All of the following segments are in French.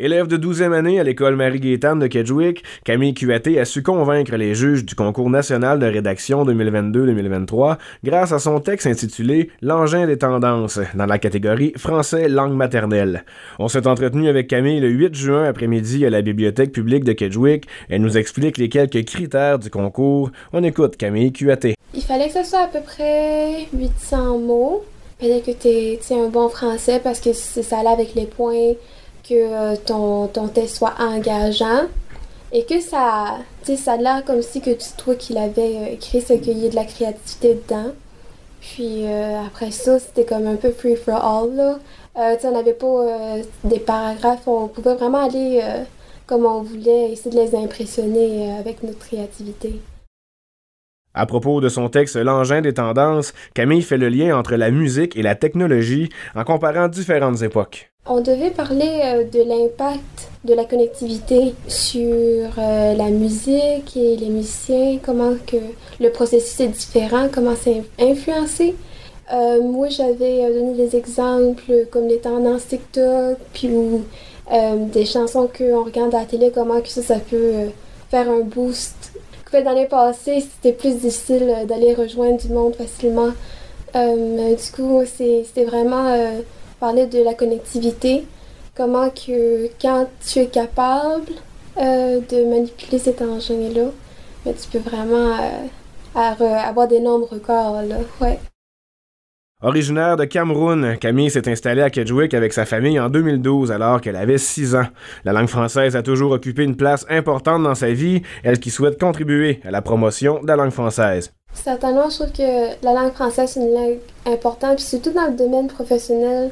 Élève de 12e année à l'école Marie-Gaétane de Kedgewick, Camille Cuaté a su convaincre les juges du concours national de rédaction 2022-2023 grâce à son texte intitulé L'engin des tendances dans la catégorie français langue maternelle. On s'est entretenu avec Camille le 8 juin après-midi à la bibliothèque publique de Kedgewick. Elle nous explique les quelques critères du concours. On écoute Camille Cuaté. Il fallait que ce soit à peu près 800 mots. Il fallait que tu aies un bon français parce que ça allait avec les points que euh, ton, ton test soit engageant et que ça, ça a l'air comme si que tu, toi qui l'avais euh, écrit, c'est qu'il y ait de la créativité dedans. Puis euh, après ça, c'était comme un peu free for all. Là. on n'avait pas des paragraphes, on pouvait vraiment aller comme on voulait, essayer de les impressionner avec notre créativité. À propos de son texte L'engin des tendances, Camille fait le lien entre la musique et la technologie en comparant différentes époques. On devait parler euh, de l'impact de la connectivité sur euh, la musique et les musiciens, comment que le processus est différent, comment c'est influencé. Euh, moi, j'avais donné des exemples comme les tendances TikTok, puis des chansons qu'on regarde à la télé, comment que ça, ça peut faire un boost dans l'année passée, c'était plus difficile d'aller rejoindre du monde facilement. Du coup, c'était vraiment euh, parler de la connectivité. Comment que quand tu es capable de manipuler cet engin-là, ben, tu peux vraiment avoir des nombres records. Là. Ouais. Originaire de Cameroun, Camille s'est installée à Kedgewick avec sa famille en 2012 alors qu'elle avait 6 ans. La langue française a toujours occupé une place importante dans sa vie, elle qui souhaite contribuer à la promotion de la langue française. Certainement, je trouve que la langue française est une langue importante, puis surtout dans le domaine professionnel.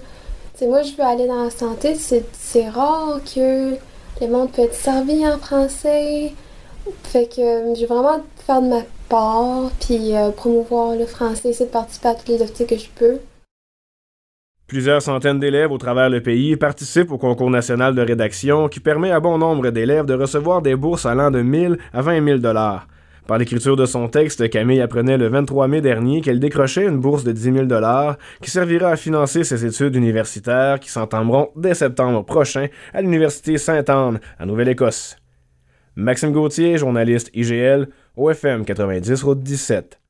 C'est moi, je veux aller dans la santé, c'est rare que le monde peut être servi en français. Fait que je veux vraiment faire de ma part, puis euh, promouvoir le français, essayer de participer à toutes les activités que je peux. Plusieurs centaines d'élèves au travers le pays participent au concours national de rédaction qui permet à bon nombre d'élèves de recevoir des bourses allant de 1000 à 20 000 dollars. Par l'écriture de son texte, Camille apprenait le 23 mai dernier qu'elle décrochait une bourse de 10 000 dollars qui servira à financer ses études universitaires qui s'entameront dès septembre prochain à l'Université Sainte-Anne, en Nouvelle-Écosse. Maxime Gauthier, journaliste IGL, OFM 90 Route 17.